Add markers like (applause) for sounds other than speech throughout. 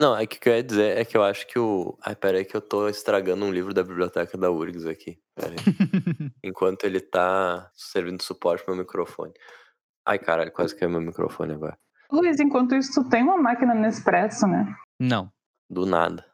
Não, é que o que eu ia dizer é que eu acho que o. Ai, peraí, que eu tô estragando um livro da biblioteca da URGS aqui. Peraí. (laughs) Enquanto ele tá servindo suporte pro meu microfone. Ai, caralho, quase caiu meu microfone agora. Luiz, enquanto isso, tu tem uma máquina Nespresso, né? Não. Do nada.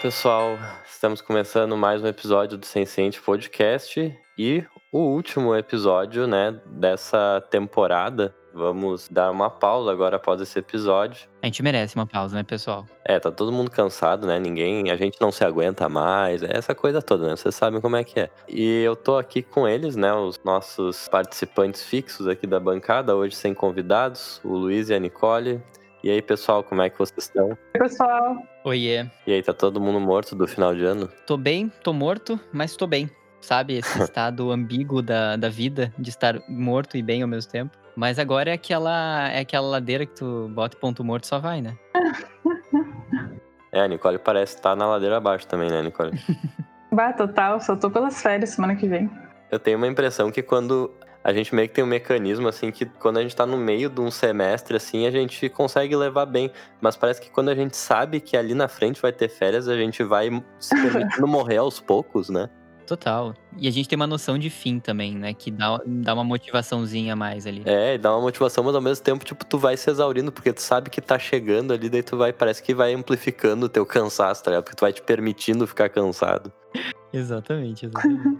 Pessoal. Estamos começando mais um episódio do Sensiente Podcast e o último episódio, né, dessa temporada. Vamos dar uma pausa agora após esse episódio. A gente merece uma pausa, né, pessoal? É, tá todo mundo cansado, né? Ninguém, a gente não se aguenta mais, é essa coisa toda, né? Vocês sabem como é que é. E eu tô aqui com eles, né, os nossos participantes fixos aqui da bancada, hoje sem convidados, o Luiz e a Nicole. E aí, pessoal, como é que vocês estão? Oi, pessoal. Oiê. E aí, tá todo mundo morto do final de ano? Tô bem, tô morto, mas tô bem. Sabe, esse (laughs) estado ambíguo da, da vida, de estar morto e bem ao mesmo tempo. Mas agora é aquela, é aquela ladeira que tu bota ponto morto e só vai, né? (laughs) É, a Nicole parece estar na ladeira abaixo também, né, Nicole? (laughs) Bah, total, só tô pelas férias semana que vem. Eu tenho uma impressão que quando a gente meio que tem um mecanismo assim que quando a gente tá no meio de um semestre assim, a gente consegue levar bem, mas parece que quando a gente sabe que ali na frente vai ter férias, a gente vai se permitindo (laughs) morrer aos poucos, né? Total. E a gente tem uma noção de fim também, né? Que dá, dá uma motivaçãozinha a mais ali. É, dá uma motivação, mas ao mesmo tempo, tipo, tu vai se exaurindo, porque tu sabe que tá chegando ali, daí tu vai, parece que vai amplificando o teu cansaço, tá ligado? Porque tu vai te permitindo ficar cansado. (laughs) Exatamente, exatamente.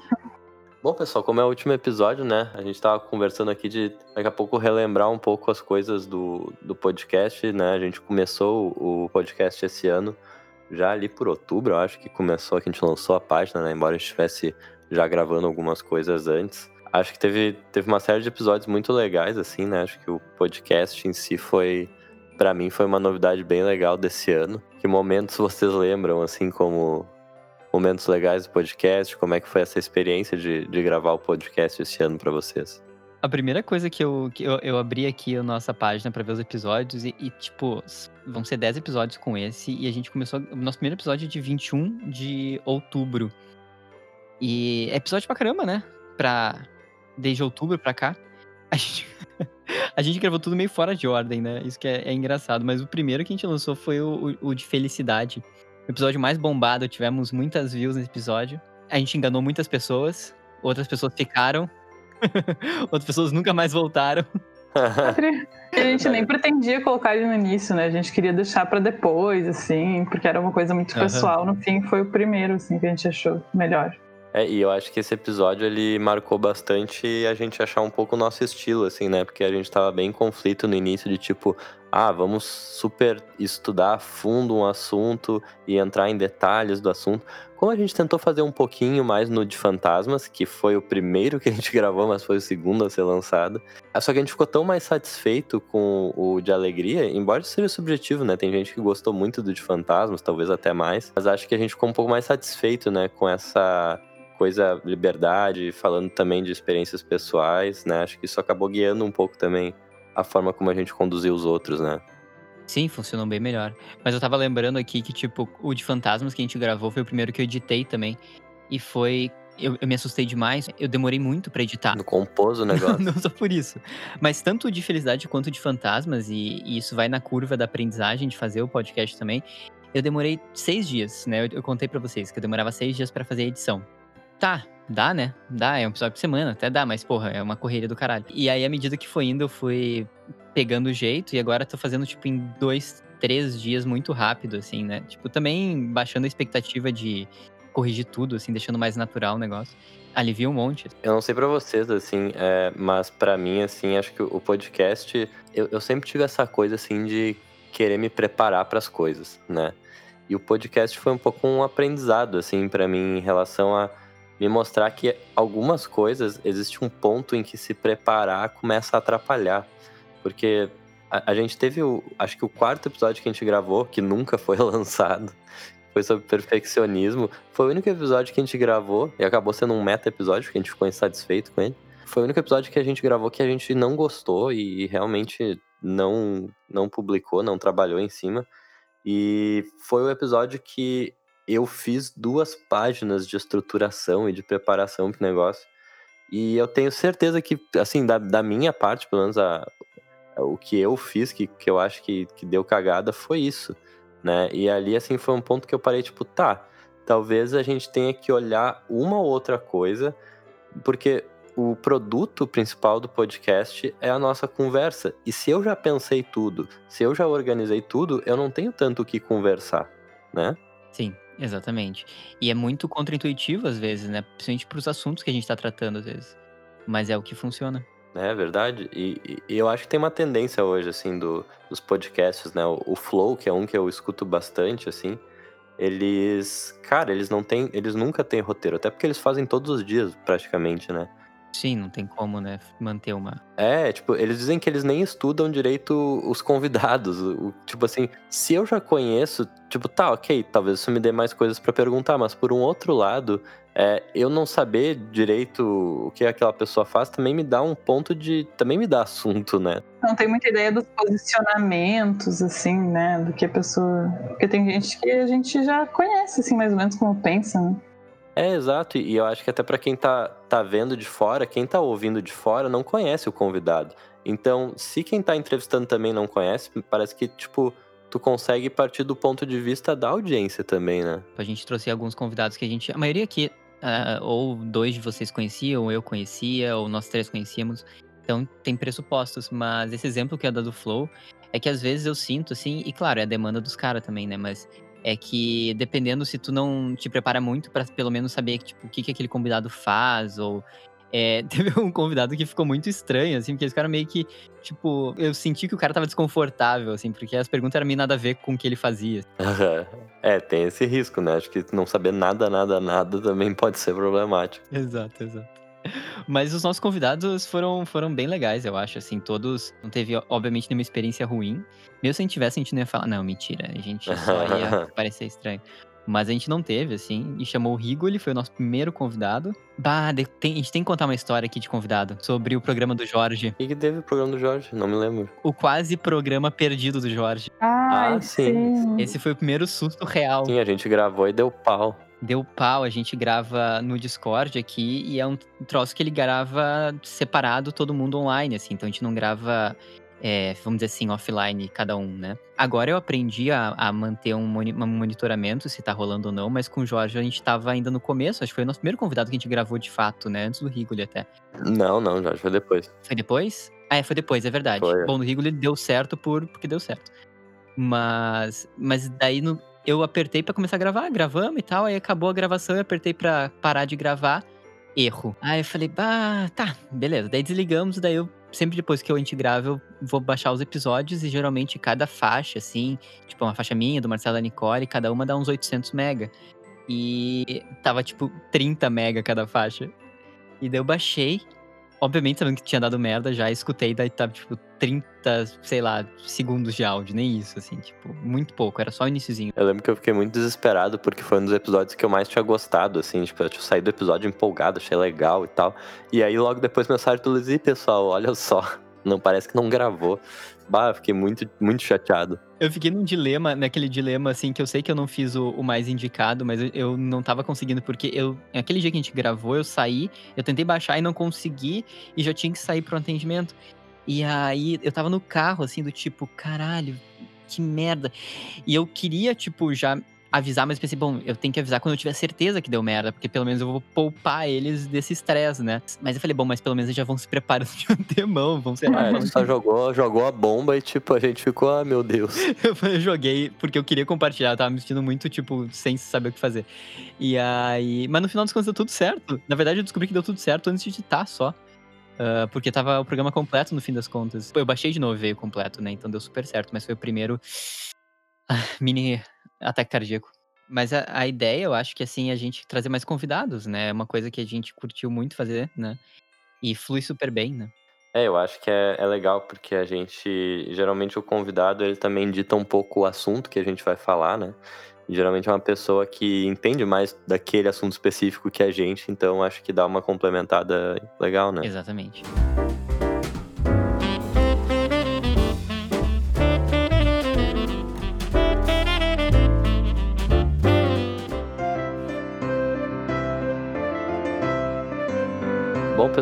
Bom, pessoal, como é o último episódio, né? A gente tava conversando aqui de daqui a pouco relembrar um pouco as coisas do, do podcast, né? A gente começou o podcast esse ano, já ali por outubro, eu acho que começou, que a gente lançou a página, né? Embora a gente estivesse já gravando algumas coisas antes. Acho que teve, teve uma série de episódios muito legais, assim, né? Acho que o podcast em si foi, para mim, foi uma novidade bem legal desse ano. Que momentos vocês lembram, assim, como momentos legais do podcast? Como é que foi essa experiência de, de gravar o podcast esse ano para vocês? A primeira coisa que eu, que eu, eu abri aqui a nossa página para ver os episódios e, e, tipo, vão ser 10 episódios com esse e a gente começou, o nosso primeiro episódio é de 21 de outubro. E é episódio pra caramba, né? Pra, desde outubro pra cá. A gente, (laughs) a gente gravou tudo meio fora de ordem, né? Isso que é, é engraçado. Mas o primeiro que a gente lançou foi o, o, o de felicidade. Episódio mais bombado, tivemos muitas views nesse episódio. A gente enganou muitas pessoas, outras pessoas ficaram, (laughs) outras pessoas nunca mais voltaram. a gente nem (laughs) pretendia colocar ele no início, né? A gente queria deixar para depois, assim, porque era uma coisa muito pessoal. Uhum. No fim, foi o primeiro, assim, que a gente achou melhor. É, e eu acho que esse episódio ele marcou bastante a gente achar um pouco o nosso estilo, assim, né? Porque a gente tava bem em conflito no início de tipo, ah, vamos super estudar a fundo um assunto e entrar em detalhes do assunto. Como a gente tentou fazer um pouquinho mais no de fantasmas, que foi o primeiro que a gente (laughs) gravou, mas foi o segundo a ser lançado. Ah, só que a gente ficou tão mais satisfeito com o de alegria, embora seja subjetivo, né? Tem gente que gostou muito do de fantasmas, talvez até mais. Mas acho que a gente ficou um pouco mais satisfeito, né? Com essa coisa liberdade, falando também de experiências pessoais, né? Acho que isso acabou guiando um pouco também a forma como a gente conduziu os outros, né? Sim, funcionou bem melhor. Mas eu tava lembrando aqui que, tipo, o de fantasmas que a gente gravou foi o primeiro que eu editei também. E foi. Eu, eu me assustei demais. Eu demorei muito para editar. No compôs o negócio. (laughs) não só por isso. Mas tanto de felicidade quanto de fantasmas, e, e, isso vai na curva da aprendizagem de fazer o podcast também. Eu demorei seis dias, né? Eu, eu contei para vocês que eu demorava seis dias para fazer a edição. Tá, dá, né? Dá, é um episódio por semana, até dá, mas porra, é uma correria do caralho. E aí, à medida que foi indo, eu fui pegando o jeito e agora tô fazendo, tipo, em dois, três dias muito rápido, assim, né? Tipo, também baixando a expectativa de corrigir tudo, assim, deixando mais natural o negócio. Alivia um monte. Eu não sei para vocês, assim, é, mas para mim, assim, acho que o podcast, eu, eu sempre tive essa coisa, assim, de querer me preparar para as coisas, né? E o podcast foi um pouco um aprendizado, assim, para mim, em relação a me mostrar que algumas coisas existe um ponto em que se preparar começa a atrapalhar. Porque A, a gente teve o. Acho que o quarto episódio que a gente gravou, que nunca foi (laughs) lançado, foi sobre perfeccionismo. Foi o único episódio que a gente gravou, e acabou sendo um meta episódio, porque a gente ficou insatisfeito com ele. Foi o único episódio que a gente gravou que a gente não gostou e realmente não, não publicou, não trabalhou em cima. E foi o episódio que eu fiz duas páginas de estruturação e de preparação pro negócio. E eu tenho certeza que, assim, da, da minha parte, pelo menos a, o que eu fiz, que, que eu acho que, que deu cagada, foi isso, né? E ali, assim, foi um ponto que eu parei, tipo, tá, talvez a gente tenha que olhar uma ou outra coisa, porque o produto principal do podcast é a nossa conversa. E se eu já pensei tudo, se eu já organizei tudo, eu não tenho tanto o que conversar, né? Sim, exatamente. E é muito contraintuitivo às vezes, né? Principalmente para os assuntos que a gente está tratando às vezes. Mas é o que funciona. É verdade. E, e, eu acho que tem uma tendência hoje, assim, do, dos podcasts, né? O, o Flow, que é um que eu escuto bastante, assim, eles. Cara, eles não têm. Eles nunca têm roteiro, até porque eles fazem todos os dias, praticamente, né? Sim, não tem como, né, manter uma. É, tipo, eles dizem que eles nem estudam direito os convidados. O, tipo assim, se eu já conheço, tipo, tá, ok, talvez isso me dê mais coisas para perguntar, mas por um outro lado, é, eu não saber direito o que aquela pessoa faz também me dá um ponto de. também me dá assunto, né? Não tem muita ideia dos posicionamentos, assim, né? Do que a pessoa. Porque tem gente que a gente já conhece, assim, mais ou menos como pensa, né? É, exato. E eu acho que até para quem tá, tá vendo de fora, quem tá ouvindo de fora não conhece o convidado. Então, se quem tá entrevistando também não conhece, parece que, tipo, tu consegue partir do ponto de vista da audiência também, né? A gente trouxe alguns convidados que a gente. A maioria aqui, uh, ou dois de vocês conheciam, ou eu conhecia, ou nós três conhecíamos. Então tem pressupostos. Mas esse exemplo que é da do Flow é que às vezes eu sinto, assim, e claro, é a demanda dos caras também, né? Mas é que dependendo se tu não te prepara muito para pelo menos saber tipo, o que, que aquele convidado faz, ou é, (laughs) teve um convidado que ficou muito estranho, assim, porque esse cara meio que, tipo, eu senti que o cara tava desconfortável, assim, porque as perguntas eram meio nada a ver com o que ele fazia. (laughs) é, tem esse risco, né? Acho que não saber nada, nada, nada também (laughs) pode ser problemático. Exato, exato. Mas os nossos convidados foram, foram bem legais, eu acho. Assim, todos. Não teve, obviamente, nenhuma experiência ruim. Mesmo se a gente tivesse, a gente não ia falar, não, mentira. A gente só ia (laughs) parecer estranho. Mas a gente não teve, assim, e chamou o Rigo, ele foi o nosso primeiro convidado. Bah, tem, a gente tem que contar uma história aqui de convidado sobre o programa do Jorge. O que, teve o programa do Jorge? Não me lembro. O quase programa perdido do Jorge. Ah, ah sim. sim. Esse foi o primeiro susto real. Sim, a gente gravou e deu pau deu pau, a gente grava no Discord aqui e é um troço que ele grava separado todo mundo online, assim, então a gente não grava, é, vamos dizer assim, offline cada um, né? Agora eu aprendi a, a manter um, um, monitoramento, se tá rolando ou não, mas com o Jorge a gente tava ainda no começo, acho que foi o nosso primeiro convidado que a gente gravou de fato, né? Antes do Rigoli até. Não, não, Jorge, foi depois. Foi depois? Ah, é, foi depois, é verdade. Foi. Bom, no Rigoli deu certo por, porque deu certo. Mas, mas daí no, eu apertei para começar a gravar, gravamos e tal, aí acabou a gravação, eu apertei para parar de gravar, erro. Aí eu falei, bah, tá, beleza. Daí desligamos, daí eu sempre depois que eu gente grava, eu vou baixar os episódios e geralmente cada faixa, assim, tipo uma faixa minha, do Marcelo da Nicole, cada uma dá uns 800 mega. E tava tipo 30 mega cada faixa. E daí eu baixei obviamente sabendo que tinha dado merda, já escutei, daí tava, tipo, 30, sei lá, segundos de áudio, nem isso, assim, tipo, muito pouco, era só o iníciozinho. Eu lembro que eu fiquei muito desesperado, porque foi um dos episódios que eu mais tinha gostado, assim, tipo, eu tinha saído do episódio empolgado, achei legal e tal. E aí logo depois mensagem do Luiz, pessoal, olha só, (laughs) não parece que não gravou. Bah, fiquei muito, muito chateado. Eu fiquei num dilema, naquele dilema, assim, que eu sei que eu não fiz o, o mais indicado, mas eu, eu, não tava conseguindo, porque eu, aquele dia que a gente gravou, eu saí, eu tentei baixar e não consegui, e já tinha que sair pro atendimento. E aí eu tava no carro, assim, do tipo, caralho, que merda. E eu queria, tipo, já avisar, mas pensei, bom, eu tenho que avisar quando eu tiver certeza que deu merda, porque pelo menos eu vou poupar eles desse estresse, né? Mas eu falei, bom, mas pelo menos eles já vão se preparando de antemão, vão ser. É, só jogou, jogou a bomba e, tipo, a gente ficou, ah, meu Deus. (laughs) eu joguei porque eu queria compartilhar, eu tava me sentindo muito, tipo, sem saber o que fazer. E aí. Mas no final das contas deu tudo certo. Na verdade, eu descobri que deu tudo certo antes de editar só. Uh, porque tava o programa completo no fim das contas. Eu baixei de novo e veio completo, né? Então deu super certo, mas foi o primeiro ah, mini ataque cardíaco. Mas a, a, ideia, eu acho que assim, a gente trazer mais convidados, né? É uma coisa que a gente curtiu muito fazer, né? E flui super bem, né? É, eu acho que é, é legal porque a gente. Geralmente o convidado ele também dita um pouco o assunto que a gente vai falar, né? E, geralmente é uma pessoa que entende mais daquele assunto específico que a gente, então acho que dá uma complementada legal, né? Exatamente.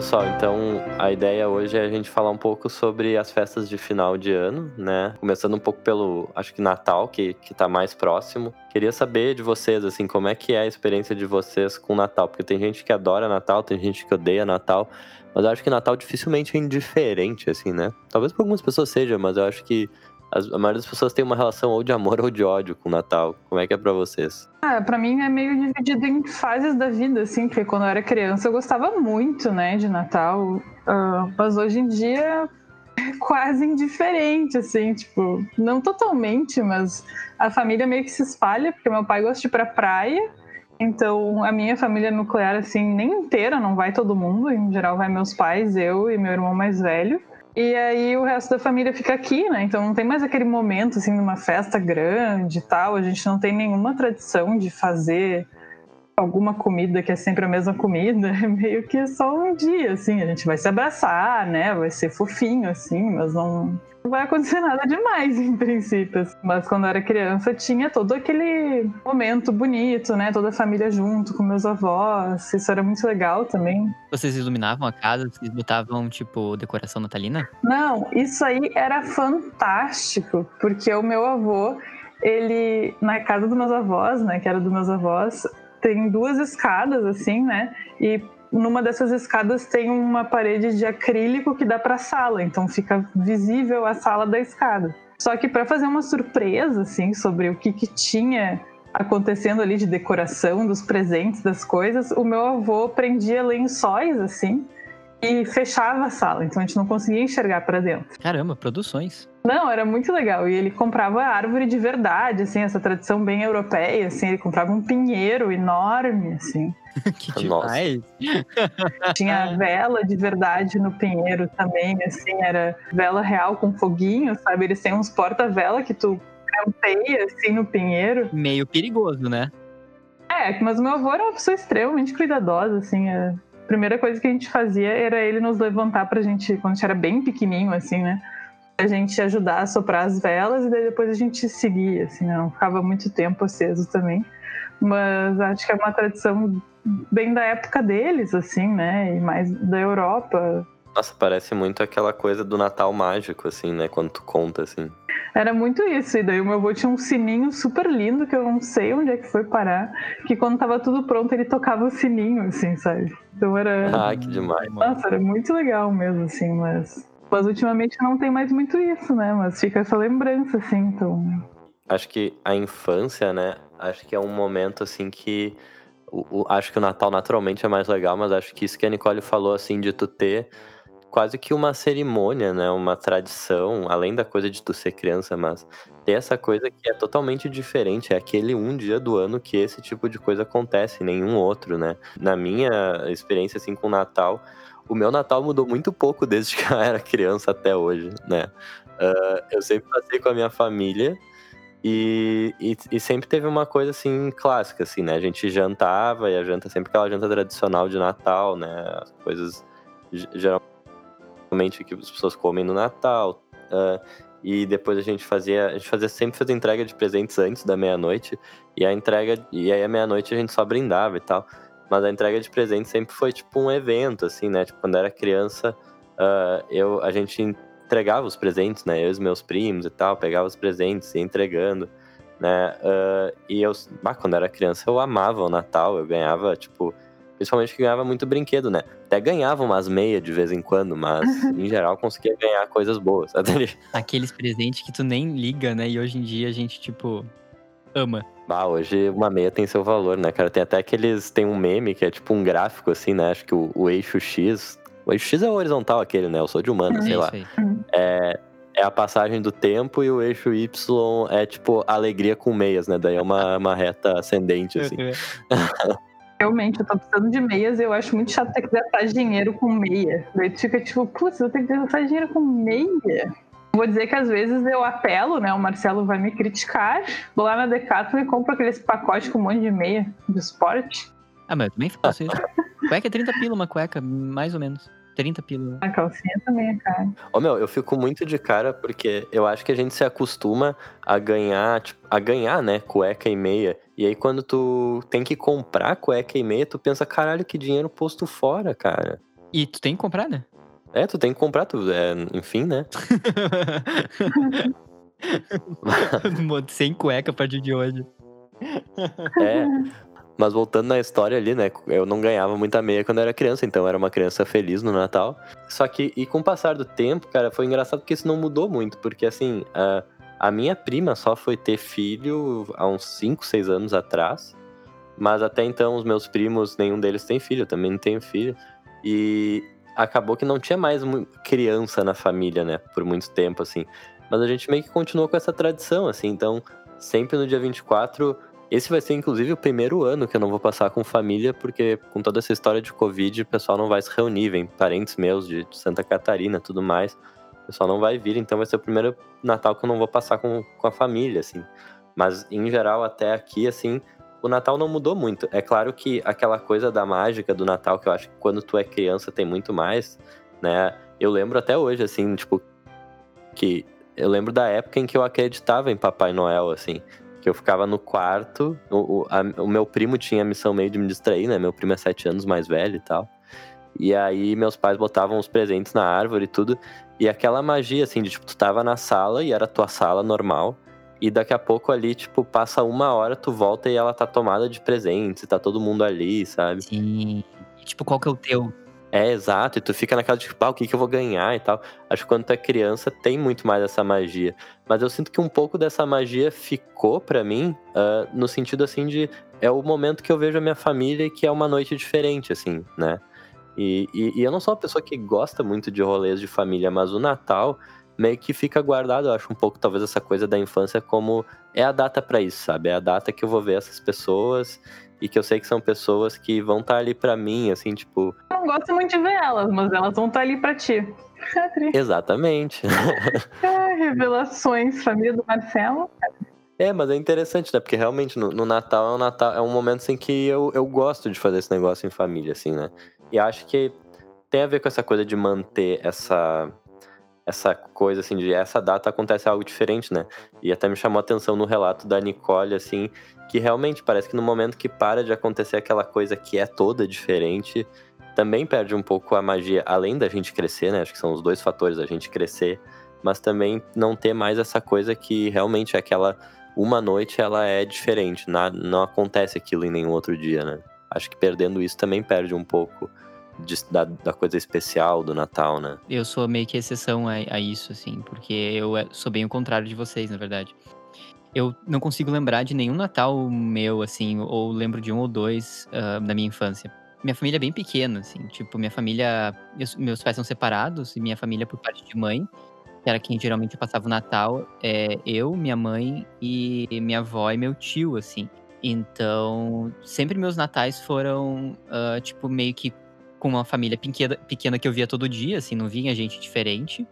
Pessoal, então a ideia hoje é a gente falar um pouco sobre as festas de final de ano, né? Começando um pouco pelo, acho que Natal, que, que tá mais próximo. Queria saber de vocês, assim, como é que é a experiência de vocês com Natal? Porque tem gente que adora Natal, tem gente que odeia Natal, mas eu acho que Natal dificilmente é indiferente, assim, né? Talvez para algumas pessoas seja, mas eu acho que as, a maioria das pessoas tem uma relação ou de amor ou de ódio com o Natal. Como é que é pra vocês? Ah, pra mim é meio dividido em fases da vida, assim, porque quando eu era criança eu gostava muito, né, de Natal. Uh, mas hoje em dia é (laughs) quase indiferente, assim, tipo, não totalmente, mas a família meio que se espalha, porque meu pai gosta de ir pra praia. Então, a minha família nuclear, assim, nem inteira, não vai todo mundo. Em geral, vai meus pais, eu e meu irmão mais velho. E aí o resto da família fica aqui, né? Então não tem mais aquele momento assim de uma festa grande e tal. A gente não tem nenhuma tradição de fazer alguma comida que é sempre a mesma comida. (laughs) É meio que só um dia, assim. A gente vai se abraçar, né? Vai ser fofinho, assim, mas não, não vai acontecer (laughs) nada demais, em princípio. Assim. Mas quando eu era criança, tinha todo aquele momento bonito, né? Toda a família junto com meus avós. Isso era muito legal também. Vocês iluminavam a casa? Vocês botavam, tipo, decoração natalina? Não, isso aí era fantástico, porque o meu avô, ele, na casa dos meus avós, né? Que era dos meus avós, tem duas escadas, assim, né? E numa dessas escadas tem uma parede de acrílico que dá para a sala, então fica visível a sala da escada. Só que para fazer uma surpresa assim sobre o que, que tinha acontecendo ali de decoração dos presentes, das coisas, o meu avô prendia lençóis assim e fechava a sala, então a gente não conseguia enxergar para dentro. Caramba, produções. Não, era muito legal. E ele comprava árvore de verdade, assim, essa tradição bem europeia, assim, ele comprava um pinheiro enorme, assim. (laughs) que demais! (laughs) Tinha vela de verdade no pinheiro também, assim, era vela real com foguinho, sabe? Eles têm uns porta-vela que tu campeia, assim, no pinheiro. Meio perigoso, né? É, mas o meu avô era uma pessoa extremamente cuidadosa, assim, a primeira coisa que a gente fazia era ele nos levantar pra gente, quando a gente era bem pequenininho, assim, né? A gente ajudar a soprar as velas e daí depois a gente seguia, assim, né? não ficava muito tempo aceso também. Mas acho que é uma tradição bem da época deles, assim, né? E mais da Europa. Nossa, parece muito aquela coisa do Natal mágico, assim, né? Quando tu conta, assim. Era muito isso. E daí o meu avô tinha um sininho super lindo, que eu não sei onde é que foi parar, que quando tava tudo pronto, ele tocava o sininho, assim, sabe? Então era. Ah, que demais. Nossa, era muito legal mesmo, assim, mas. Mas ultimamente não tem mais muito isso, né? Mas fica essa lembrança, assim, então. Acho que a infância, né? Acho que é um momento, assim, que o, o, acho que o Natal naturalmente é mais legal, mas acho que isso que a Nicole falou, assim, de tu ter quase que uma cerimônia, né? Uma tradição, além da coisa de tu ser criança, mas ter essa coisa que é totalmente diferente. É aquele um dia do ano que esse tipo de coisa acontece, nenhum outro, né? Na minha experiência, assim, com o Natal, o meu Natal mudou muito pouco desde que eu era criança até hoje, né? Uh, eu sempre passei com a minha família. E, e, e, sempre teve uma coisa assim clássica, assim, né? A gente jantava e a janta sempre aquela janta tradicional de Natal, né? As coisas geralmente que as pessoas comem no Natal. Uh, e depois a gente fazia, a gente fazia sempre fazia entrega de presentes antes da meia-noite e a entrega e aí à meia-noite a gente só brindava e tal. Mas a entrega de presentes sempre foi tipo um evento, assim, né? Tipo, quando era criança, uh, eu, a gente entregava os presentes, né? Eu e os meus primos e tal, pegava os presentes e entregando, né? Uh, e eu, bah, quando era criança, eu amava o Natal, eu ganhava, tipo, principalmente que ganhava muito brinquedo, né? Até ganhava umas meias de vez em quando, mas em geral conseguia ganhar coisas boas, sabe? (laughs) Aqueles presentes que tu nem liga, né? E hoje em dia a gente, tipo, ama. Bah, hoje uma meia tem seu valor, né, cara? Tem até aqueles. Tem um meme que é tipo um gráfico, assim, né? Acho que o, o eixo X o eixo X é o horizontal aquele, né? Eu sou de humano, sei lá. É, é a passagem do tempo e o eixo Y é tipo alegria com meias, né? Daí é uma, uma reta ascendente, assim. (laughs) Realmente, eu tô precisando de meias e eu acho muito chato ter que gastar dinheiro com meia. Daí tu fica tipo, putz, eu tenho que gastar dinheiro com meia. Vou dizer que às vezes eu apelo, né? O Marcelo vai me criticar. Vou lá na Decathlon e compro aqueles pacotes com um monte de meia do esporte. Ah, mas eu também faço isso. cueca é 30 pila uma cueca, mais ou menos. 30 pila. A calcinha também é cara. Ô meu, eu fico muito de cara porque eu acho que a gente se acostuma a ganhar, tipo, a ganhar, né, cueca e meia. E aí quando tu tem que comprar cueca e meia, tu pensa, caralho, que dinheiro posto fora, cara. E tu tem que comprar, né? É, tu tem que comprar, tu, é, enfim, né? (laughs) Sem cueca a partir de hoje. É. Mas voltando na história ali, né? Eu não ganhava muita meia quando eu era criança, então eu era uma criança feliz no Natal. Só que, e com o passar do tempo, cara, foi engraçado porque isso não mudou muito, porque assim, a, a minha prima só foi ter filho há uns 5, 6 anos atrás. Mas até então os meus primos, nenhum deles tem filho, eu também não tenho filho. E acabou que não tinha mais criança na família, né? Por muito tempo, assim. Mas a gente meio que continuou com essa tradição, assim. Então, sempre no dia 24 esse vai ser, inclusive, o primeiro ano que eu não vou passar com família, porque com toda essa história de Covid, o pessoal não vai se reunir, vem parentes meus de Santa Catarina tudo mais. O pessoal não vai vir, então vai ser o primeiro Natal que eu não vou passar com, com a família, assim. Mas, em geral, até aqui, assim, o Natal não mudou muito. É claro que aquela coisa da mágica do Natal, que eu acho que quando tu é criança tem muito mais, né? Eu lembro até hoje, assim, tipo, que eu lembro da época em que eu acreditava em Papai Noel, assim que eu ficava no quarto. O, o, a, o, meu primo tinha a missão meio de me distrair, né? Meu primo é sete anos mais velho e tal. E aí meus pais botavam os presentes na árvore e tudo. E aquela magia, assim, de tipo, tu tava na sala e era tua sala normal. E daqui a pouco ali, tipo, passa uma hora, tu volta e ela tá tomada de presentes, tá todo mundo ali, sabe? Sim. E, tipo, qual que é o teu? É, exato, e tu fica naquela de, tipo, ah, o que, que eu vou ganhar e tal. Acho que quando tu é criança tem muito mais essa magia. Mas eu sinto que um pouco dessa magia ficou para mim uh, no sentido assim de. É o momento que eu vejo a minha família e que é uma noite diferente, assim, né? E, e, e eu não sou uma pessoa que gosta muito de rolês de família, mas o Natal meio que fica guardado, eu acho um pouco talvez essa coisa da infância como é a data para isso, sabe? É a data que eu vou ver essas pessoas e que eu sei que são pessoas que vão estar tá ali para mim, assim, tipo. Eu não gosto muito de ver elas, mas elas vão estar tá ali para ti. (laughs) Exatamente. (laughs) é, revelações, família do Marcelo. É, mas é interessante, né? Porque realmente no, no, Natal é um Natal é um momento assim que eu, eu gosto de fazer esse negócio em família, assim, né? E acho que tem a ver com essa coisa de manter essa essa coisa assim de essa data acontece algo diferente, né? E até me chamou a atenção no relato da Nicole, assim, que realmente parece que no momento que para de acontecer aquela coisa que é toda diferente, também perde um pouco a magia, além da gente crescer, né? Acho que são os dois fatores, a gente crescer, mas também não ter mais essa coisa que realmente é aquela uma noite ela é diferente, não acontece aquilo em nenhum outro dia, né? Acho que perdendo isso também perde um pouco de, da, da, coisa especial do Natal, né? Eu sou meio que exceção a, a, isso, assim, porque eu é, sou bem o contrário de vocês, na verdade. Eu não consigo lembrar de nenhum Natal meu, assim, ou lembro de um ou dois uh, da minha infância. Minha família é bem pequena, assim, tipo, minha família. Meus, meus pais são separados, e minha família, por parte de mãe, que era quem geralmente passava o Natal, é eu, minha mãe e minha avó e meu tio, assim. Então, sempre meus natais foram, uh, tipo, meio que com uma família pequena, pequena que eu via todo dia, assim, não vinha gente diferente.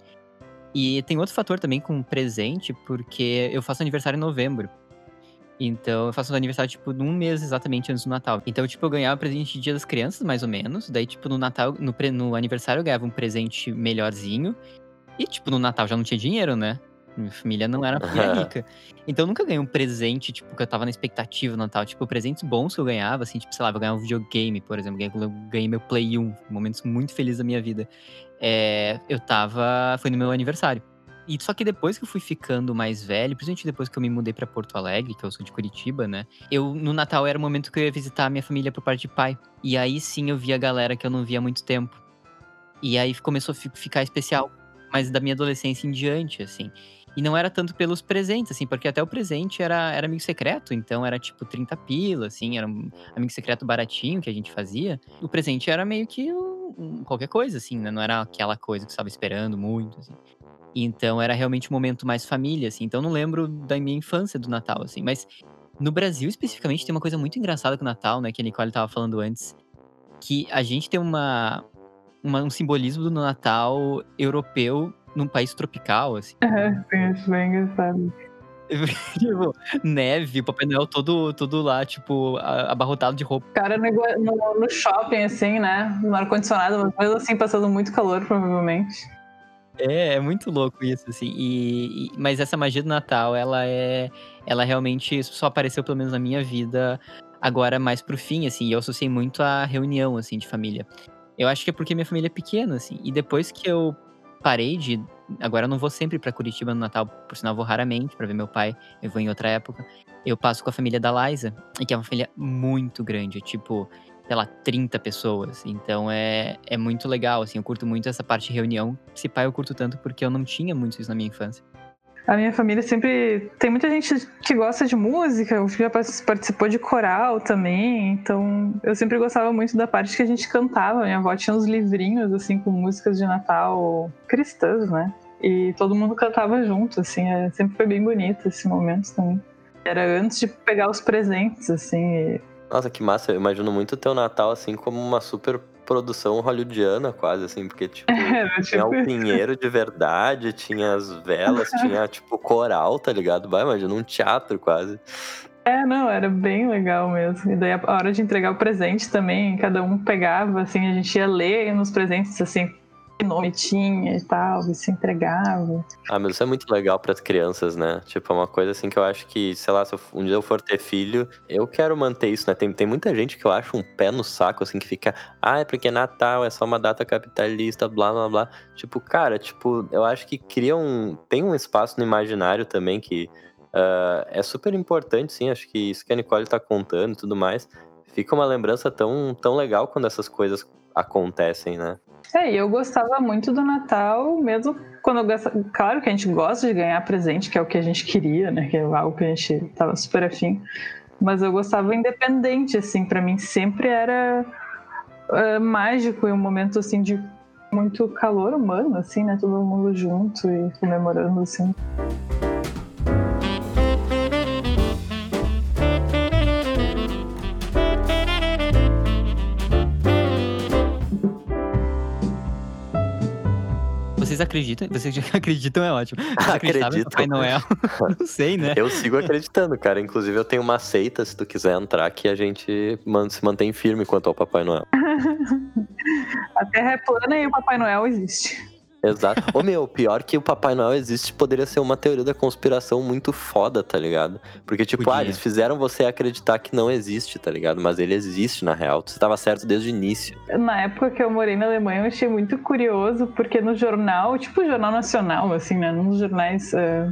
E tem outro fator também com presente, porque eu faço aniversário em novembro. Então, eu faço aniversário, tipo, num mês exatamente antes do Natal. Então, tipo, eu ganhava presente de Dia das Crianças, mais ou menos. Daí, tipo, no Natal, no, no aniversário eu ganhava um presente melhorzinho. E, tipo, no Natal já não tinha dinheiro, né? Minha família não era família rica. Então eu nunca ganhei um presente, tipo, que eu tava na expectativa no Natal. Tipo, presentes bons que eu ganhava, assim, tipo, sei lá, vou ganhar um videogame, por exemplo. Eu ganhei meu Play 1, momentos muito felizes da minha vida. É, eu tava. Foi no meu aniversário. E só que depois que eu fui ficando mais velho, principalmente depois que eu me mudei para Porto Alegre, que eu sou de Curitiba, né? Eu no Natal era o momento que eu ia visitar a minha família por parte de pai. E aí sim eu via a galera que eu não via há muito tempo. E aí começou a ficar especial, mas da minha adolescência em diante, assim. E não era tanto pelos presentes, assim, porque até o presente era, era amigo secreto, então era tipo 30 pila, assim, era um amigo secreto baratinho que a gente fazia. O presente era meio que um, qualquer coisa, assim, né? Não era aquela coisa que estava esperando muito, assim. Então era realmente um momento mais família, assim. Então não lembro da minha infância do Natal, assim. Mas No Brasil, especificamente, tem uma coisa muito engraçada com o Natal, né? Que a Nicole tava falando antes. Que a gente tem uma, uma um simbolismo do Natal europeu num país tropical, assim. É, sim, acho bem engraçado. (laughs) tipo, neve, o Papai Noel todo, todo lá, tipo, abarrotado de roupa. Cara no, no, no shopping, assim, né? No ar-condicionado, mas assim passando muito calor, provavelmente. É, é muito louco isso, assim. E, e- mas essa magia do Natal, ela é. Ela realmente só apareceu, pelo menos na minha vida, agora mais pro fim, assim. E eu associei muito a reunião, assim, de família. Eu acho que é porque minha família é pequena, assim. E depois que eu parei de. Agora eu não vou sempre pra Curitiba no Natal, por sinal, vou raramente pra ver meu pai. Eu vou em outra época. Eu passo com a família da Liza, e que é uma família muito grande, tipo, sei lá, 30 pessoas. Então é, é muito legal, assim, eu curto muito essa parte de reunião. Se pai eu curto tanto porque eu não tinha muito isso na minha infância. A minha família sempre. Tem muita gente que gosta de música, o já participou de coral também, então eu sempre gostava muito da parte que a gente cantava. Minha avó tinha uns livrinhos, assim, com músicas de Natal cristãs, né? E todo mundo cantava junto, assim, é- sempre foi bem bonito esse momento também. Era antes de pegar os presentes, assim, e Nossa, que massa. Eu imagino muito o teu Natal, assim, como uma super produção hollywoodiana, quase, assim, porque, tipo, (laughs) era tinha o pinheiro de verdade, tinha as velas, (laughs) tinha, tipo, coral, tá ligado? Vai, imagina um teatro, quase. É, não, era bem legal mesmo. E daí a hora de entregar o presente também, cada um pegava, assim, a gente ia ler nos presentes, assim, que e tal, e se entregava. Ah, mas isso é muito legal pras crianças, né? Tipo, é uma coisa assim que eu acho que, sei lá, se um dia eu for ter filho, eu quero manter isso, né? Tem, tem muita gente que eu acho um pé no saco, assim, que fica, ah, é porque Natal é só uma data capitalista, blá blá blá. Tipo, cara, tipo, eu acho que cria um. Tem um espaço no imaginário também que ah, é super importante, sim. Acho que isso que a Nicole tá contando e tudo mais. Fica uma lembrança tão, tão legal quando essas coisas acontecem, né? É, eu gostava muito do Natal, mesmo quando eu gostava. Claro que a gente gosta de ganhar presente, que é o que a gente queria, né? Que é algo que a gente tava super afim. Mas eu gostava independente, assim, para mim sempre era é, mágico e um momento, assim, de muito calor humano, assim, né? Todo mundo junto e comemorando, assim. Vocês acreditam? Vocês já (laughs) acreditam é ótimo. Vocês acreditavam em Acredito. Papai Noel? (laughs) Não sei, né? Eu sigo acreditando, cara. Inclusive, eu tenho uma seita, se tu quiser entrar, que a gente se mantém firme quanto ao Papai Noel. (laughs) A Terra é plana e o Papai Noel existe. Exato. Ô, meu, pior que o Papai Noel existe poderia ser uma teoria da conspiração muito foda, tá ligado? Porque, tipo, ah, eles fizeram você acreditar que não existe, tá ligado? Mas ele existe, na real. Você tava certo desde o início. Na época que eu morei na Alemanha, eu achei muito curioso, porque no jornal, tipo o Jornal Nacional, assim, né? Nos jornais eh,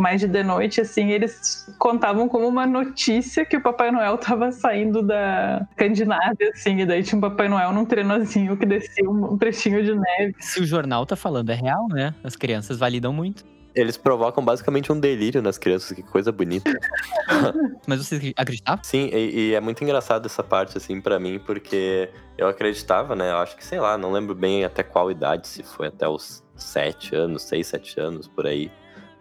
mais de de noite, assim, eles contavam como uma notícia que o Papai Noel tava saindo da Escandinávia, assim, e daí tinha um Papai Noel num trenozinho que descia um trechinho de neve. Se o jornal tá falando é real, né? As crianças validam muito. Eles provocam basicamente um delírio nas crianças, que coisa bonita. (laughs) Mas vocês acreditavam? Sim, e, e é muito engraçado essa parte, assim, pra mim, porque eu acreditava, né? Eu acho que, sei lá, não lembro bem até qual idade, se foi até os sete anos, seis, sete anos, por aí.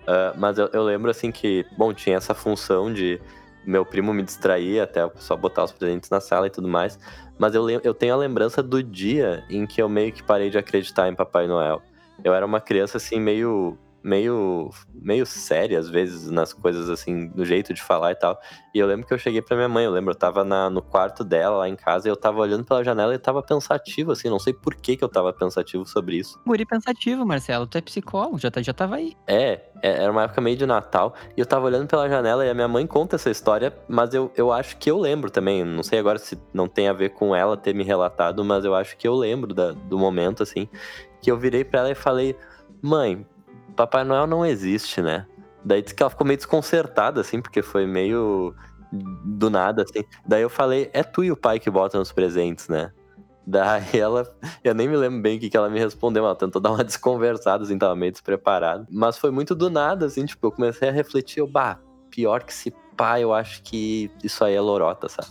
Ah, mas eu, eu lembro, assim, que, bom, tinha essa função de meu primo me distrair até o pessoal botar os presentes na sala e tudo mais. Mas eu, eu tenho a lembrança do dia em que eu meio que parei de acreditar em Papai Noel. Eu era uma criança, assim, meio meio meio séria às vezes nas coisas assim, no jeito de falar e tal. E eu lembro que eu cheguei pra minha mãe, eu lembro, eu tava na, no quarto dela lá em casa e eu tava olhando pela janela e tava pensativo assim, não sei por que que eu tava pensativo sobre isso. Guri pensativo, Marcelo. Tu é psicólogo, já, tá, já tava aí. É, é, era uma época meio de Natal e eu tava olhando pela janela e a minha mãe conta essa história, mas eu, eu acho que eu lembro também, não sei agora se não tem a ver com ela ter me relatado, mas eu acho que eu lembro da- do momento assim, que eu virei pra ela e falei: "Mãe, Papai Noel não existe, né?" Daí disse que ela ficou meio desconcertada assim, porque foi meio do nada assim. Daí eu falei: "É tu e o pai que botam os presentes, né?" Daí (laughs) ela, eu nem me lembro bem o que, que ela me respondeu, ela tentou dar uma (laughs) desconversada, assim, tava meio despreparado. Mas foi muito do nada, assim, tipo, eu comecei a refletir, eu, bah, pior que esse pai, eu acho que isso aí é lorota, sabe?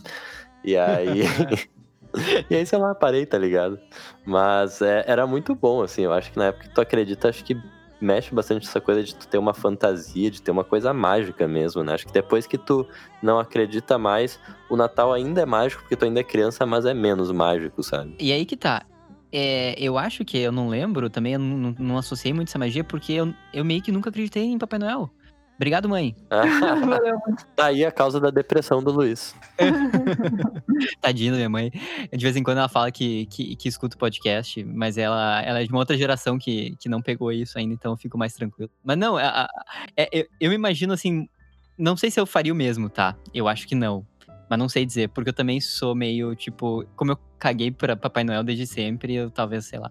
E aí. (laughs) e aí, sei lá, parei, tá ligado? Mas é, era muito bom, assim, eu acho que na época que tu acredita, acho que mexe bastante essa coisa de tu ter uma fantasia, de ter uma coisa mágica mesmo, né? Acho que depois que tu não acredita mais, o Natal ainda é mágico porque tu ainda é criança, mas é menos mágico, sabe? E aí que tá. É, eu acho que eu não lembro, também eu não, não associei muito essa magia, porque eu, eu meio que nunca acreditei em Papai Noel. Obrigado, (laughs) mãe. tá aí a causa da depressão do Luiz. (laughs) Tadinha minha mãe. De vez em quando ela fala que, que, que escuta o podcast, mas ela, ela é de uma outra geração que, que não pegou isso ainda, então eu fico mais tranquilo. Mas não, a, a, é, eu, eu imagino assim. Não sei se eu faria o mesmo, tá? Eu acho que não. Mas não sei dizer, porque eu também sou meio, tipo, como eu caguei pra Papai Noel desde sempre, eu talvez, sei lá.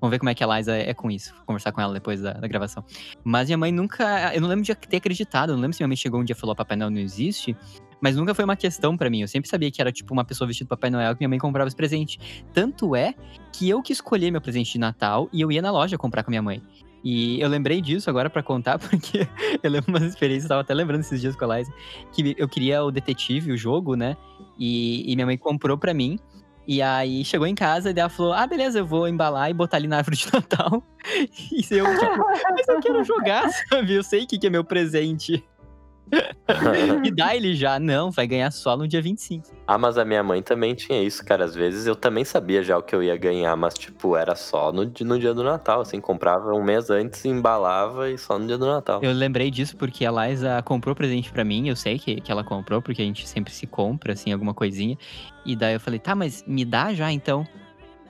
Vamos ver como é que a Liza é com isso. Vou conversar com ela depois da, da, gravação. Mas minha mãe nunca. Eu não lembro de ter acreditado. Eu não lembro se minha mãe chegou um dia e falou: Papai Noel não existe. Mas nunca foi uma questão para mim. Eu sempre sabia que era tipo uma pessoa vestida de Papai Noel que minha mãe comprava os presentes. Tanto é que eu que escolhi meu presente de Natal e eu ia na loja comprar com minha mãe. E eu lembrei disso agora para contar, (laughs) porque eu lembro umas experiências, eu tava até lembrando esses dias com a Liza, que eu queria o detetive, o jogo, né? E, e minha mãe comprou para mim. E aí chegou em casa e ela falou: Ah, beleza, eu vou embalar e botar ali na árvore de (laughs) Natal. E eu, tipo, mas eu quero jogar, sabe? Eu sei que, que é meu presente. E dá ele já, não, vai ganhar só no dia 25. Ah, mas a minha mãe também tinha isso, cara. Às vezes eu também sabia já o que eu ia ganhar, mas, tipo, era só no, no dia do Natal, assim, comprava um mês antes, embalava e só no dia do Natal. Eu lembrei disso porque a Liza comprou presente para mim, eu sei que, que ela comprou, porque a gente sempre se compra, assim, alguma coisinha. E daí eu falei, tá, mas me dá já então.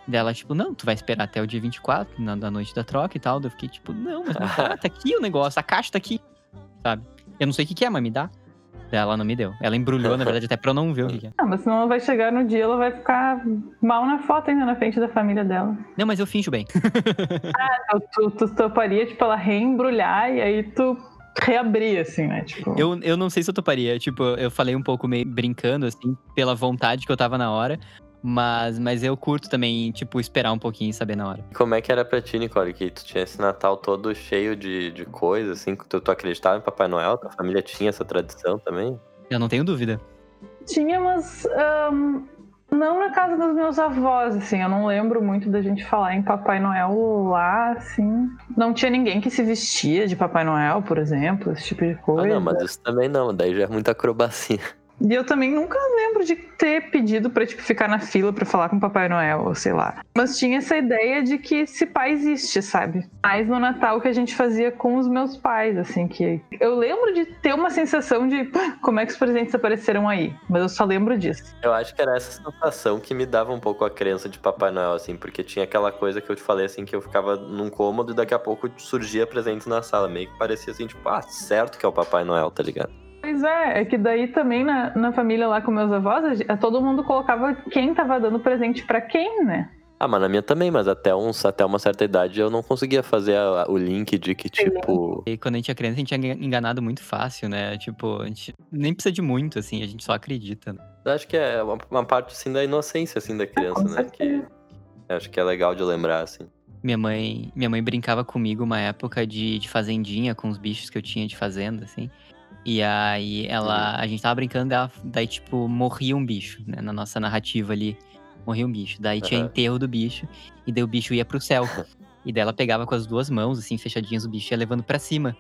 Dela, tipo, não, tu vai esperar até o dia 24, na, na noite da troca e tal. Eu fiquei, tipo, não, mas dá, (laughs) tá aqui o negócio, a caixa tá aqui, sabe? Eu não sei o que, que é, mas me dá. Ela não me deu. Ela embrulhou, na verdade, até pra eu não ver o que, que é. Ah, mas senão ela vai chegar no dia, ela vai ficar mal na foto ainda na frente da família dela. Não, mas eu finjo bem. (laughs) ah, então tu, tu toparia, tipo, ela reembrulhar e aí tu reabrir, assim, né? Tipo... Eu, eu não sei se eu toparia. Tipo, eu falei um pouco meio brincando, assim, pela vontade que eu tava na hora. Mas, mas eu curto também, tipo, esperar um pouquinho e saber na hora. Como é que era pra ti, Nicole? Que tu tinha esse Natal todo cheio de, de coisas, assim, que tu, tu acreditava em Papai Noel? Tua família tinha essa tradição também? Eu não tenho dúvida. Tinha, mas um, não na casa dos meus avós, assim. Eu não lembro muito da gente falar em Papai Noel lá, assim. Não tinha ninguém que se vestia de Papai Noel, por exemplo, esse tipo de coisa. Ah, não, mas isso também não. Daí já é muita acrobacia. E eu também nunca lembro de ter pedido pra, tipo, ficar na fila pra falar com o Papai Noel, ou sei lá. Mas tinha essa ideia de que esse pai existe, sabe? Mais no Natal que a gente fazia com os meus pais, assim, que... Eu lembro de ter uma sensação de como é que os presentes apareceram aí, mas eu só lembro disso. Eu acho que era essa sensação que me dava um pouco a crença de Papai Noel, assim, porque tinha aquela coisa que eu te falei, assim, que eu ficava num cômodo e daqui a pouco surgia presentes na sala, meio que parecia assim, tipo, ah, certo que é o Papai Noel, tá ligado? Pois é, é que daí também na, na família lá com meus avós, todo mundo colocava quem tava dando presente para quem, né? Ah, mas na minha também, mas até, uns, até uma certa idade eu não conseguia fazer a, o link de que, tipo. E quando a gente é criança, a gente é enganado muito fácil, né? Tipo, a gente nem precisa de muito, assim, a gente só acredita. Né? Eu acho que é uma, uma, parte, assim, da inocência, assim, da criança, né? Que acho que é legal de lembrar, assim. Minha mãe, minha mãe brincava comigo uma época de, de fazendinha com os bichos que eu tinha de fazenda, assim. E aí ela. A gente tava brincando, ela, daí, tipo, morria um bicho, né? Na nossa narrativa ali. Morria um bicho. Daí uhum. tinha enterro do bicho. E daí o bicho ia pro céu. (laughs) e daí ela pegava com as duas mãos, assim, fechadinhas, o bicho ia levando para cima.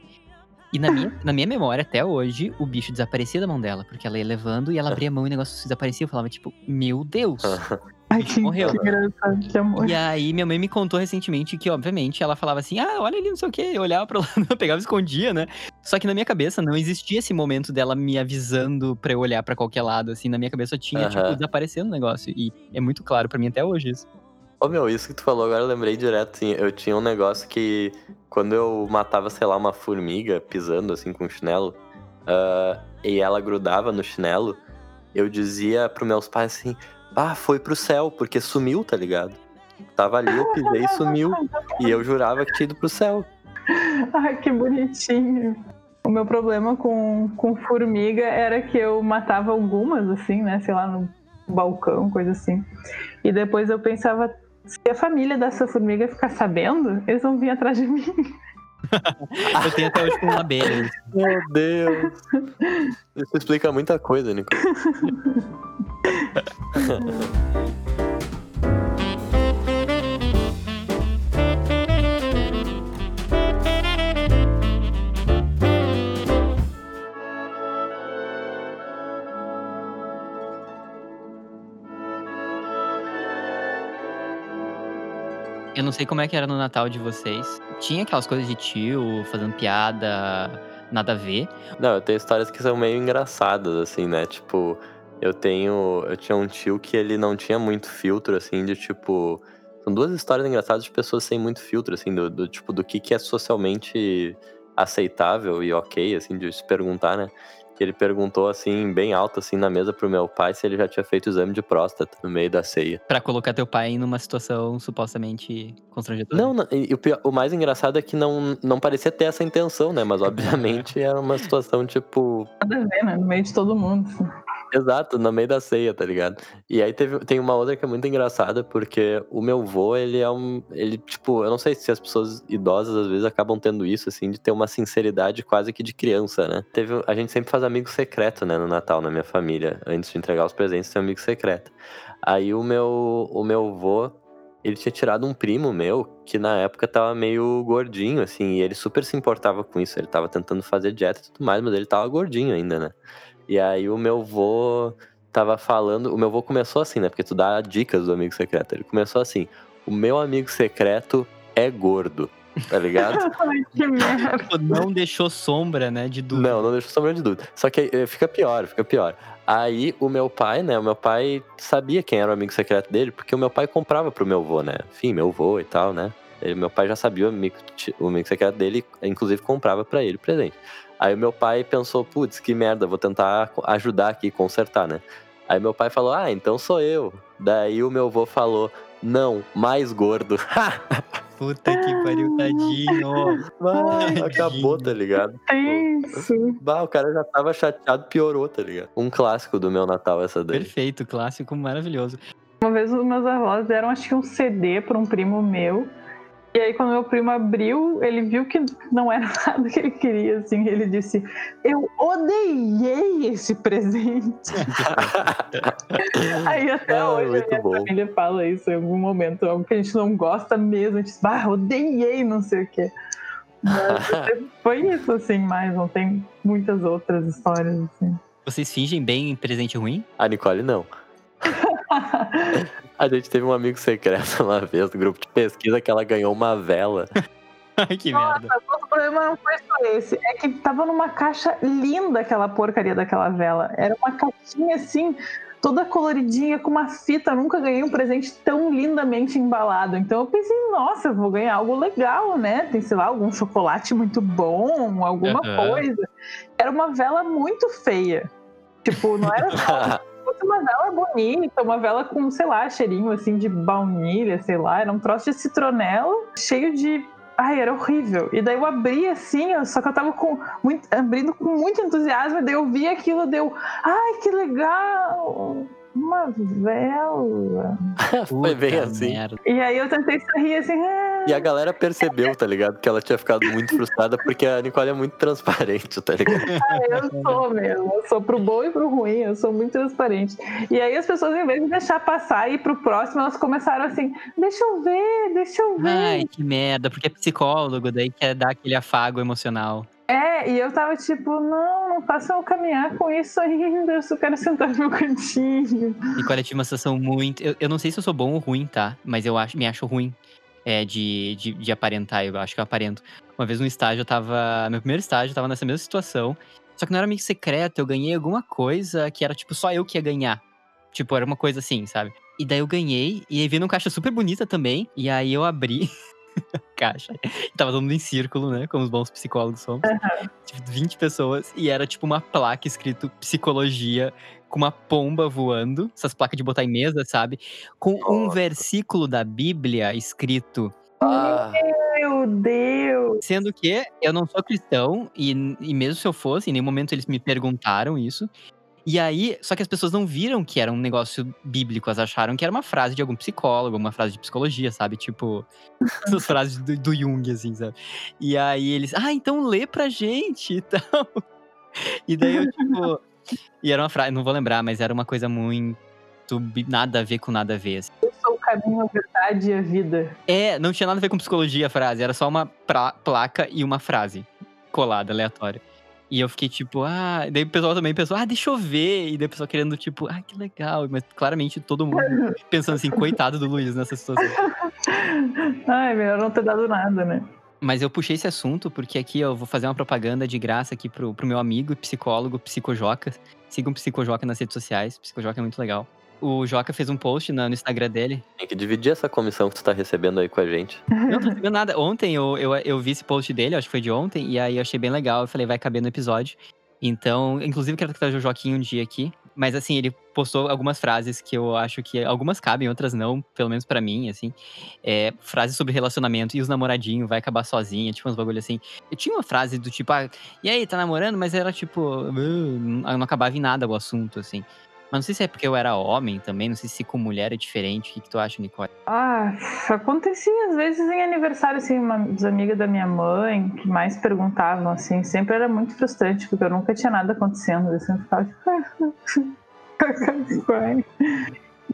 E na minha, (laughs) na minha memória, até hoje, o bicho desaparecia da mão dela, porque ela ia levando e ela abria a mão e o negócio desaparecia. Eu falava, tipo, meu Deus! (laughs) Ai, que, morreu. que que amor. E aí, minha mãe me contou recentemente que, obviamente, ela falava assim: ah, olha ali, não sei o quê. Eu olhava pra lá, (laughs) eu pegava e escondia, né? Só que na minha cabeça não existia esse momento dela me avisando pra eu olhar pra qualquer lado, assim. Na minha cabeça tinha, uhum. tipo, desaparecendo o negócio. E é muito claro pra mim até hoje isso. Ô oh, meu, isso que tu falou agora eu lembrei direto, assim, eu tinha um negócio que quando eu matava, sei lá, uma formiga pisando assim com um chinelo, uh, e ela grudava no chinelo, eu dizia pros meus pais assim, ah, foi pro céu, porque sumiu, tá ligado? Tava ali, eu pisei e (laughs) sumiu. E eu jurava que tinha ido pro céu. Ai, que bonitinho. O meu problema com, com formiga era que eu matava algumas, assim, né? Sei lá, no balcão, coisa assim. E depois eu pensava, se a família dessa formiga ficar sabendo, eles vão vir atrás de mim. (laughs) eu tenho até hoje com uma abelha. Meu Deus. Isso explica muita coisa, Nico. (laughs) Eu não sei como é que era no Natal de vocês. Tinha aquelas coisas de tio fazendo piada, nada a ver. Não, eu tenho histórias que são meio engraçadas, assim, né? Tipo, eu tenho. Eu tinha um tio que ele não tinha muito filtro, assim, de tipo. São duas histórias engraçadas de pessoas sem muito filtro, assim, do, do tipo, do que, que é socialmente aceitável e ok, assim, de se perguntar, né? Que ele perguntou, assim, bem alto, assim, na mesa pro meu pai se ele já tinha feito exame de próstata no meio da ceia. Pra colocar teu pai numa situação supostamente constrangedora. Não, não e o, pior- o mais engraçado é que não, não parecia ter essa intenção, né? Mas obviamente (laughs) era uma situação, tipo, Nada a ver, né? No meio de todo mundo. assim. Exato, no meio da ceia, tá ligado? E aí teve, tem uma outra que é muito engraçada, porque o meu vô, ele é um. Ele, tipo, eu não sei se as pessoas idosas às vezes acabam tendo isso, assim, de ter uma sinceridade quase que de criança, né? Teve, a gente sempre faz amigo secreto, né, no Natal, na minha família. Antes de entregar os presentes, tem amigo secreto. Aí o meu, o meu vô, ele tinha tirado um primo meu, que na época tava meio gordinho, assim, e ele super se importava com isso. Ele tava tentando fazer dieta e tudo mais, mas ele tava gordinho ainda, né? E aí o meu vô tava falando. O meu vô começou assim, né? Porque tu dá dicas do amigo secreto. Ele começou assim: o meu amigo secreto é gordo. Tá ligado? (laughs) Tipo, não deixou sombra, né, de dúvida. Não, não deixa sombra de dúvida. Só que eh, fica pior, fica pior. Aí o meu pai, né? O meu pai sabia quem era o amigo secreto dele, porque o meu pai comprava pro meu vô, né? Enfim, meu vô e tal, né? Ele- meu pai já sabia o amigo, o amigo secreto dele, inclusive comprava pra ele presente. Aí o meu pai pensou, putz, que merda, vou tentar ajudar aqui, consertar, né? Aí meu pai falou, ah, então sou eu. Daí o meu vô falou, não, mais gordo. (laughs) Puta que pariu, tadinho. Bah, Acabou, tá ligado? Isso. Bah, o cara já tava chateado, piorou, tá ligado? Um clássico do meu Natal essa daí. Perfeito, clássico, maravilhoso. Uma vez os meus avós deram, acho que um CD para um primo meu. E aí, quando meu primo abriu, ele viu que não era (laughs) nada que ele queria, assim. Ele disse: Eu odiei esse presente. (laughs) Aí, até Ah, hoje, a minha bom. família fala isso em algum momento. Algo que a gente não gosta mesmo. A gente diz: Ah, odiei, não sei o quê. Mas (laughs) foi isso, assim, mas não tem muitas outras histórias, assim. Vocês fingem bem presente ruim? A Nicole não. (laughs) A gente teve um amigo secreto (laughs) uma vez do grupo de pesquisa que ela ganhou uma vela. (laughs) Ai, que merda. O problema não foi só esse, é que tava numa caixa linda aquela porcaria daquela vela. Era uma caixinha assim, toda coloridinha, com uma fita. Eu nunca ganhei um presente tão lindamente embalado. Então eu pensei, nossa, eu vou ganhar algo legal, né? Tem, sei lá, algum chocolate muito bom, alguma Aham. coisa. Era uma vela muito feia. Tipo, não era só fosse uma vela bonita, uma vela com, sei lá, cheirinho assim de baunilha, sei lá, era um troço de citronela cheio de. Ai, era horrível. E daí eu abri assim, só que eu tava com muito, abrindo com muito entusiasmo, e daí eu vi aquilo, deu. Ai, que legal! Uma vela. (laughs) Foi bem Puta assim. merda. E aí eu tentei sorrir assim, ah, E a galera percebeu, tá ligado? Que ela tinha ficado muito frustrada porque a Nicole é muito transparente, tá ligado? (laughs) eu sou mesmo, eu sou pro bom e pro ruim, eu sou muito transparente. E aí as pessoas, em vez de deixar passar e ir pro próximo, elas começaram assim, deixa eu ver, deixa eu ver. Ai, que merda, porque é psicólogo, daí quer dar aquele afago emocional. É, e eu tava tipo, não, não façam eu caminhar com isso ainda, eu só quero sentar no meu cantinho. E quando eu tive uma situação muito. Eu, eu não sei se eu sou bom ou ruim, tá? Mas eu acho, me acho ruim é, de, de, de aparentar, eu acho que eu aparento. Uma vez no estágio, eu tava. Meu primeiro estágio, eu tava nessa mesma situação. Só que não era amigo secreto, eu ganhei alguma coisa que era, tipo, só eu que ia ganhar. Tipo, era uma coisa assim, sabe? E daí eu ganhei, e aí veio numa caixa super bonita também. E aí eu abri (laughs) caixa. E tava todo mundo em círculo, né? Como os bons psicólogos somos. Tipo, 20 pessoas. E era tipo uma placa escrito psicologia com uma pomba voando. Essas placas de botar em mesa, sabe? Com um Nossa. versículo da Bíblia escrito. Ah, Meu Deus! Sendo que eu não sou cristão, e, e mesmo se eu fosse, em nenhum momento eles me perguntaram isso. E aí, só que as pessoas não viram que era um negócio bíblico, elas acharam que era uma frase de algum psicólogo, uma frase de psicologia, sabe? Tipo, (laughs) essas frases do, do Jung, assim, sabe? E aí eles, ah, então lê pra gente (laughs) e tal. E daí eu, tipo. E era uma frase, não vou lembrar, mas era uma coisa muito. Nada a ver com nada a ver. assim. Eu sou o caminho, a verdade e a vida. É, não tinha nada a ver com psicologia a frase, era só uma placa e uma frase colada, aleatória. E eu fiquei tipo, ah, daí o pessoal também pensou, ah, deixa eu ver. E daí o pessoal querendo, tipo, ah, que legal. Mas claramente todo mundo (laughs) pensando assim, coitado do Luiz nessa situação. Ai, melhor não ter dado nada, né? Mas eu puxei esse assunto porque aqui eu vou fazer uma propaganda de graça aqui pro, pro meu amigo psicólogo Psicojoca. Sigam o Psicojoca nas redes sociais, Psicojoca é muito legal. O Joca fez um post no, no Instagram dele. Tem que dividir essa comissão que tu tá recebendo aí com a gente. Não, não tô recebendo nada. Ontem eu, eu, eu vi esse post dele, acho que foi de ontem, e aí eu achei bem legal. Eu falei, vai caber no episódio. Então, inclusive, quero trazer o Joaquim um dia aqui. Mas assim, ele postou algumas frases que eu acho que algumas cabem, outras não, pelo menos para mim, assim. É, frases sobre relacionamento e os namoradinhos, vai acabar sozinha, tipo uns bagulho assim. Eu tinha uma frase do tipo, ah, e aí, tá namorando? Mas era tipo, uh, não acabava em nada o assunto, assim. Mas não sei se é porque eu era homem também, não sei se com mulher é diferente. O que, que tu acha, Nicole? Ah, acontecia às vezes em aniversário, assim, umas amigas da minha mãe que mais perguntavam, assim, sempre era muito frustrante, porque eu nunca tinha nada acontecendo. Eu sempre ficava tipo. (laughs)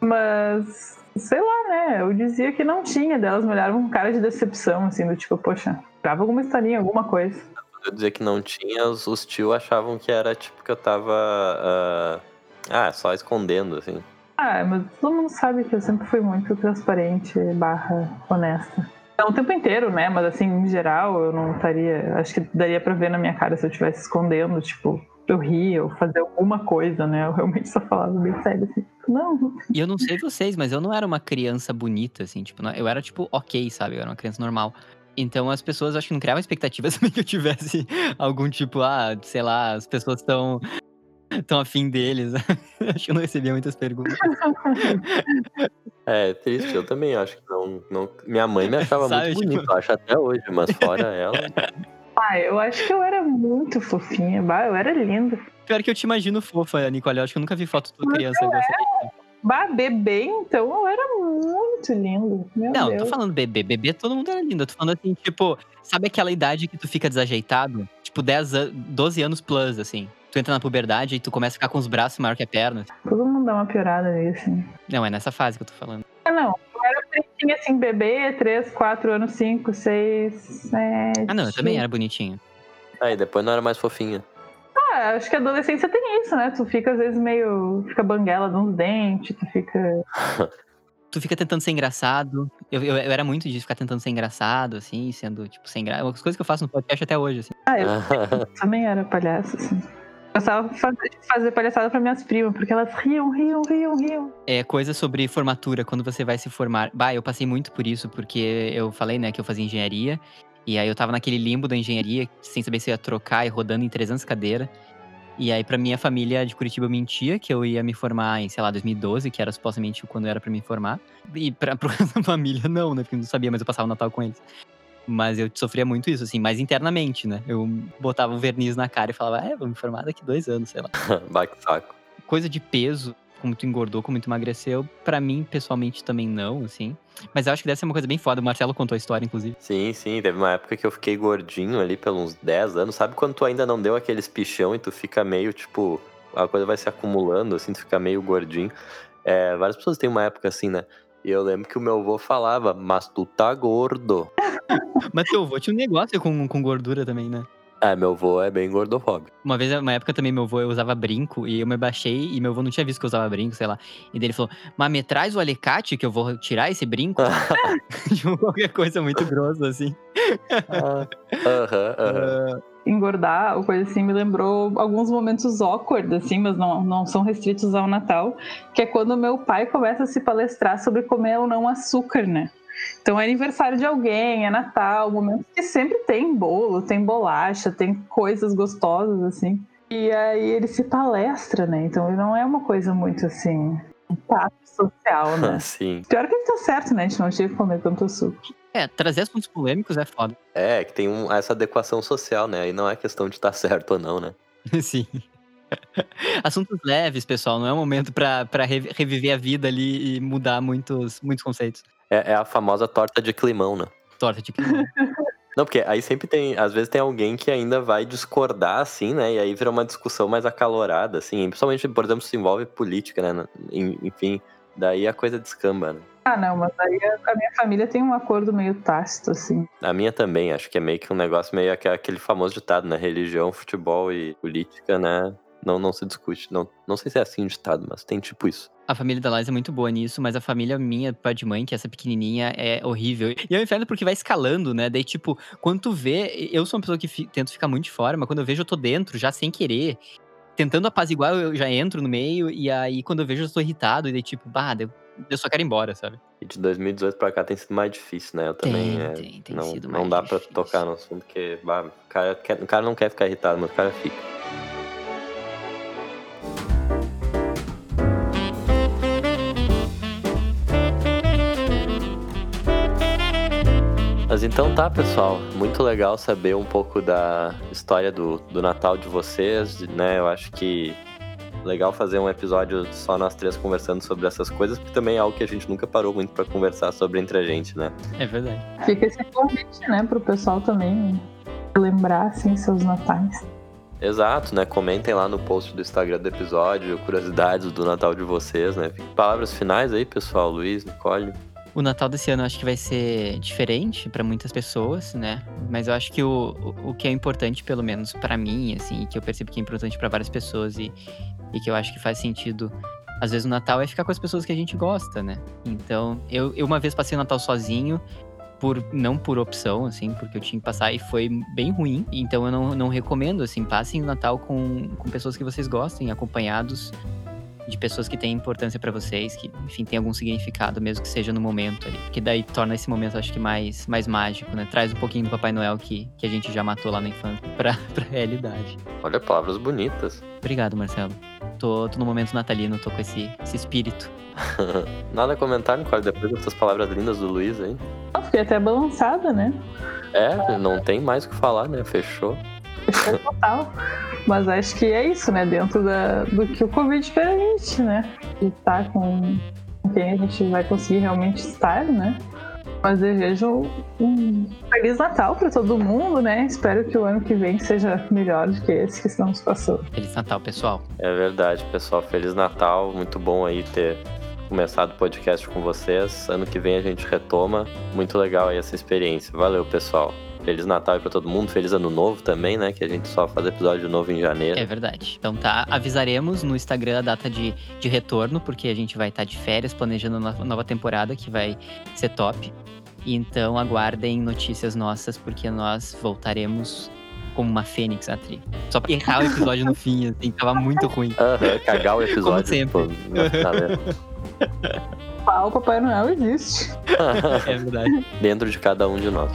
Mas, sei lá, né? Eu dizia que não tinha, delas me olhavam com cara de decepção, assim, do tipo, poxa, grava alguma historinha, alguma coisa. Eu dizer que não tinha, os, os tios achavam que era tipo que eu tava. Uh ah, só escondendo, assim. Ah, mas todo mundo sabe que eu sempre fui muito transparente barra honesta. Não o tempo inteiro, né? Mas assim, em geral, eu não estaria. Acho que daria pra ver na minha cara se eu estivesse escondendo, tipo, eu rir ou fazer alguma coisa, né? Eu realmente só falava bem sério, assim. Não. E eu não sei vocês, mas eu não era uma criança bonita, assim, tipo, eu era, tipo, ok, sabe? Eu era uma criança normal. Então as pessoas acho que não criavam expectativas (laughs) também que eu tivesse algum tipo, ah, sei lá, as pessoas estão (laughs) tão afim deles. (laughs) acho que eu não recebia muitas perguntas. (laughs) É, triste, eu também acho que não. não... Minha mãe me achava Sabe, muito tipo... bonito, acho até hoje, mas fora ela. Ah, eu acho que eu era muito fofinha, bah, eu era linda. Pior que eu te imagino fofa, Nicole. Eu acho que eu nunca vi foto da criança. Eu. Bah, bebê, então eu era muito lindo. Meu não, Deus. tô falando bebê. Bebê todo mundo era lindo. Eu tô falando assim, tipo, sabe aquela idade que tu fica desajeitado? Tipo, 10 12 anos plus, assim tu entra na puberdade e tu começa a ficar com os braços maior que a perna. Todo mundo dá uma piorada nisso. Assim. Não, é nessa fase que eu tô falando. Ah, não. Eu era bonitinha assim, bebê, 3, 4 anos, 5, 6, 7. Ah, não, eu também era bonitinha. Aí depois não era mais fofinha. Ah, acho que a adolescência tem isso, né? Tu fica às vezes meio. fica banguela nos dentes, tu fica. (laughs) tu fica tentando ser engraçado. Eu, eu, eu, era muito de ficar tentando ser engraçado, assim, sendo, tipo, sem graça. As coisas que eu faço no podcast até hoje, assim. Ah, eu (laughs) também era palhaço, assim gostava de fazer, fazer palhaçada para minhas primas, porque elas riam, riam, riam, riam. É coisa sobre formatura, quando você vai se formar. Bah, eu passei muito por isso, porque eu falei, né, que eu fazia engenharia. E aí eu tava naquele limbo da engenharia, sem saber se eu ia trocar e rodando em 300 cadeiras. E aí, pra minha família de Curitiba, mentia que eu ia me formar em, sei lá, 2012, que era supostamente quando era para me formar. E pra, (laughs) pra família, não, né? Porque eu não sabia, mas eu passava o Natal com eles. Mas eu sofria muito isso, assim, mais internamente, né? Eu botava um verniz na cara e falava, é, vou me formar daqui dois anos, sei lá. (laughs) Vai que saco. Coisa de peso, como tu engordou, como tu emagreceu, para mim, pessoalmente, também não, assim. Mas eu acho que deve ser uma coisa bem foda. O Marcelo contou a história, inclusive. Sim, sim. Teve uma época que eu fiquei gordinho ali pelos 10 anos. Sabe quando tu ainda não deu aqueles pichão e tu fica meio, tipo, a coisa vai se acumulando, assim, tu fica meio gordinho. É, várias pessoas têm uma época assim, né? E eu lembro que o meu avô falava, mas tu tá gordo. (laughs) mas teu avô tinha um negócio com, com gordura também, né? É, meu avô é bem gordofóbico. Uma vez, uma época também, meu avô eu usava brinco e eu me baixei e meu avô não tinha visto que eu usava brinco, sei lá. E daí ele falou: Mas me traz o alicate que eu vou tirar esse brinco? (laughs) (laughs) tipo, qualquer coisa muito grossa, assim. Aham, aham. Uh -huh, uh -huh engordar ou coisa assim me lembrou alguns momentos awkward, assim, mas não, não são restritos ao Natal, que é quando meu pai começa a se palestrar sobre comer ou não açúcar, né? Então é aniversário de alguém, é Natal, momento que sempre tem bolo, tem bolacha, tem coisas gostosas, assim. E aí ele se palestra, né? Então não é uma coisa muito assim, um tato social, né? (laughs) Sim. Pior que ele tá certo, né? A gente não tinha que comer tanto açúcar. É, trazer assuntos polêmicos é foda. É, que tem um, essa adequação social, né? Aí não é questão de estar tá certo ou não, né? (laughs) Sim. (laughs) Assuntos leves, pessoal, não é um momento para reviver a vida ali e mudar muitos, muitos conceitos. É, é a famosa torta de climão, né? Torta de climão. (laughs) Não, porque aí sempre tem, às vezes tem alguém que ainda vai discordar, assim, né? E aí vira uma discussão mais acalorada, assim. Principalmente, por exemplo, se envolve política, né? Enfim, daí a coisa descamba, né? Ah, não, mas aí a, minha família tem um acordo meio tácito, assim. A minha também, acho que é meio que um negócio meio aqu- aquele famoso ditado, né? Religião, futebol e política, né? Não, não se discute. Não, não sei se é assim o ditado, mas tem tipo isso. A família da Laís é muito boa nisso, mas a família minha, pai de mãe, que é essa pequenininha, é horrível. E é um inferno porque vai escalando, né? Daí, tipo, quando tu vê, eu sou uma pessoa que fi- tento ficar muito de fora, mas quando eu vejo eu tô dentro, já sem querer. Tentando apaziguar, eu já entro no meio, e aí quando eu vejo eu tô irritado, e daí, tipo, bah, eu, eu só quero ir embora, sabe? E de 2018 pra cá tem sido mais difícil, né? Eu também. Tem, é, tem, tem não, sido não mais dá pra difícil. tocar no assunto, porque bah, o, cara o cara não quer ficar irritado, mas o cara fica. Mas então tá, pessoal. Muito legal saber um pouco da história do, do Natal de vocês, né? Eu acho que legal fazer um episódio só nós três conversando sobre essas coisas, porque também é algo que a gente nunca parou muito pra conversar sobre entre a gente, né? É verdade. Fica esse convite, né, pro pessoal também lembrar, assim, seus natais. Exato, né? Comentem lá no post do Instagram do episódio, curiosidades do Natal de vocês, né? Palavras finais aí, pessoal. Luiz, Nicole. O Natal desse ano eu acho que vai ser diferente pra muitas pessoas, né? Mas eu acho que o, o, que é importante, pelo menos pra mim, assim, que eu percebo que é importante pra várias pessoas e, e que eu acho que faz sentido, às vezes o Natal é ficar com as pessoas que a gente gosta, né? Então, eu, eu uma vez passei o Natal sozinho, por não por opção, assim, porque eu tinha que passar e foi bem ruim. Então eu não, não recomendo, assim, passem o Natal com, com pessoas que vocês gostem, acompanhados de pessoas que têm importância pra vocês, que, enfim, tem algum significado, mesmo que seja no momento ali. Que daí torna esse momento, acho que, mais, mais mágico, né? Traz um pouquinho do Papai Noel que, que a gente já matou lá na infância pra, (laughs) pra realidade. Olha, palavras bonitas. Obrigado, Marcelo. Tô, tô no momento natalino, tô com esse, esse espírito. (laughs) Nada a comentar, Nicole, depois dessas palavras lindas do Luiz aí. Fiquei até balançada, né? É, não tem mais o que falar, né? Fechou. (laughs) Total. Mas acho que é isso, né? Dentro da, do que o Covid permite, né? De estar com com quem a gente vai conseguir realmente estar, né? Mas desejo um Feliz Natal para todo mundo, né? Espero que o ano que vem seja melhor do que esse que estamos passando. Feliz Natal, pessoal. É verdade, pessoal. Feliz Natal. Muito bom aí ter começado o podcast com vocês. Ano que vem a gente retoma. Muito legal aí essa experiência. Valeu, pessoal. Feliz Natal aí pra todo mundo. Feliz Ano Novo também, né? Que a gente só faz episódio novo em janeiro. É verdade. Então tá, avisaremos no Instagram a data de, de retorno, porque a gente vai estar de férias planejando uma nova temporada que vai ser top. Então aguardem notícias nossas, porque nós voltaremos como uma fênix atri. Só pra errar o episódio no (laughs) fim, assim, tava muito ruim. Aham, cagar o episódio. sempre. pô, na. Ah, o Papai Noel existe. (laughs) É verdade. Dentro de cada um de nós.